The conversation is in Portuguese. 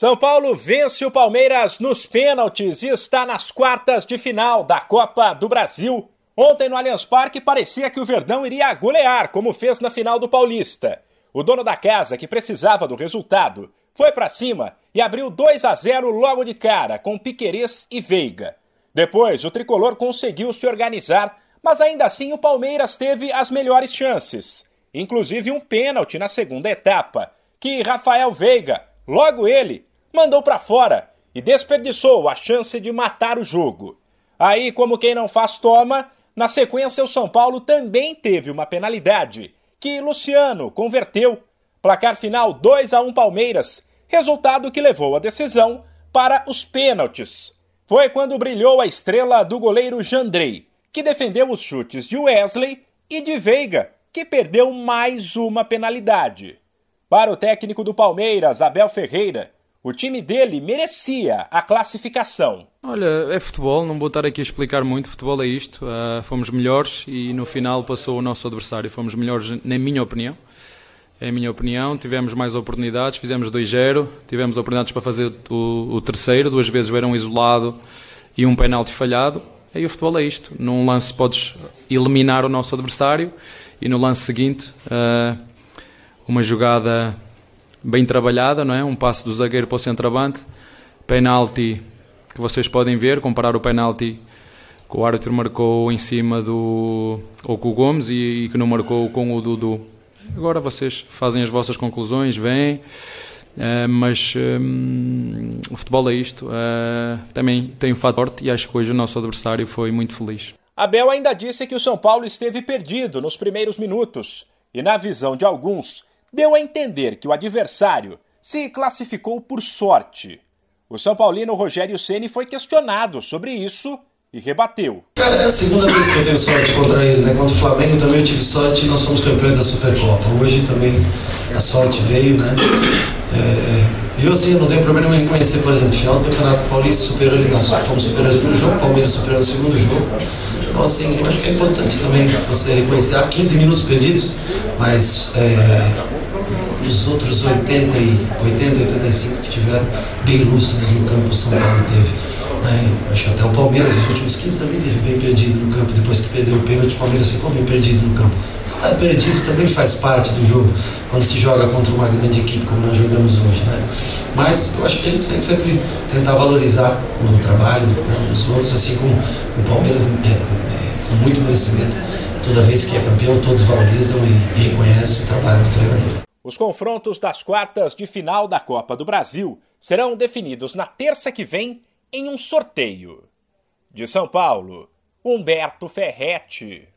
São Paulo vence o Palmeiras nos pênaltis e está nas quartas de final da Copa do Brasil. Ontem no Allianz Parque parecia que o Verdão iria golear, como fez na final do Paulista. O dono da casa, que precisava do resultado, foi para cima e abriu 2 a 0 logo de cara, com Piquerez e Veiga. Depois, o tricolor conseguiu se organizar, mas ainda assim o Palmeiras teve as melhores chances, inclusive um pênalti na segunda etapa, que Rafael Veiga, logo ele, mandou para fora e desperdiçou a chance de matar o jogo. Aí, como quem não faz toma, na sequência o São Paulo também teve uma penalidade, que Luciano converteu. Placar final 2 a 1 Palmeiras, resultado que levou a decisão para os pênaltis. Foi quando brilhou a estrela do goleiro Jandrei, que defendeu os chutes de Wesley e de Veiga, que perdeu mais uma penalidade. Para o técnico do Palmeiras, Abel Ferreira, o time dele merecia a classificação. Olha, é futebol, não vou estar aqui a explicar muito. Futebol é isto. Uh, fomos melhores e no final passou o nosso adversário. Fomos melhores, na minha opinião. É a minha opinião. Tivemos mais oportunidades, fizemos 2-0. Tivemos oportunidades para fazer o, o terceiro. Duas vezes um isolado e um penalti falhado. E o futebol é isto. Num lance podes eliminar o nosso adversário e no lance seguinte, uh, uma jogada bem trabalhada, não é? Um passo do zagueiro para o centroavante, penalti que vocês podem ver, comparar o penalti que o árbitro marcou em cima do ou com o Gomes e, e que não marcou com o Dudu. Agora vocês fazem as vossas conclusões, vêm, uh, mas um, o futebol é isto. Uh, também tem um fato forte e acho que hoje o nosso adversário foi muito feliz. Abel ainda disse que o São Paulo esteve perdido nos primeiros minutos e, na visão de alguns, deu a entender que o adversário se classificou por sorte. O São Paulino Rogério Ceni foi questionado sobre isso e rebateu. Cara, é a segunda vez que eu tenho sorte contra ele, né? Contra o Flamengo também eu tive sorte e nós fomos campeões da Supercopa. Hoje também a sorte veio, né? É, eu assim, não tenho problema nenhum em reconhecer, por exemplo, final do Campeonato Paulista superou nós fomos superiores no jogo, Palmeiras superou no segundo jogo. Então assim, eu acho que é importante também você reconhecer, há 15 minutos perdidos, mas é, os outros 80, e, 80 85 que tiveram bem lúcidos no campo, o São Paulo teve. Né? Acho que até o Palmeiras, os últimos 15 também teve bem perdido no campo. Depois que perdeu o pênalti, o Palmeiras ficou bem perdido no campo. Estar perdido também faz parte do jogo, quando se joga contra uma grande equipe como nós jogamos hoje. Né? Mas eu acho que a gente tem que sempre tentar valorizar o trabalho né, dos outros, assim como o Palmeiras, é, é, com muito merecimento. Toda vez que é campeão, todos valorizam e, e reconhecem o trabalho do treinador. Os confrontos das quartas de final da Copa do Brasil serão definidos na terça que vem em um sorteio. De São Paulo, Humberto Ferretti.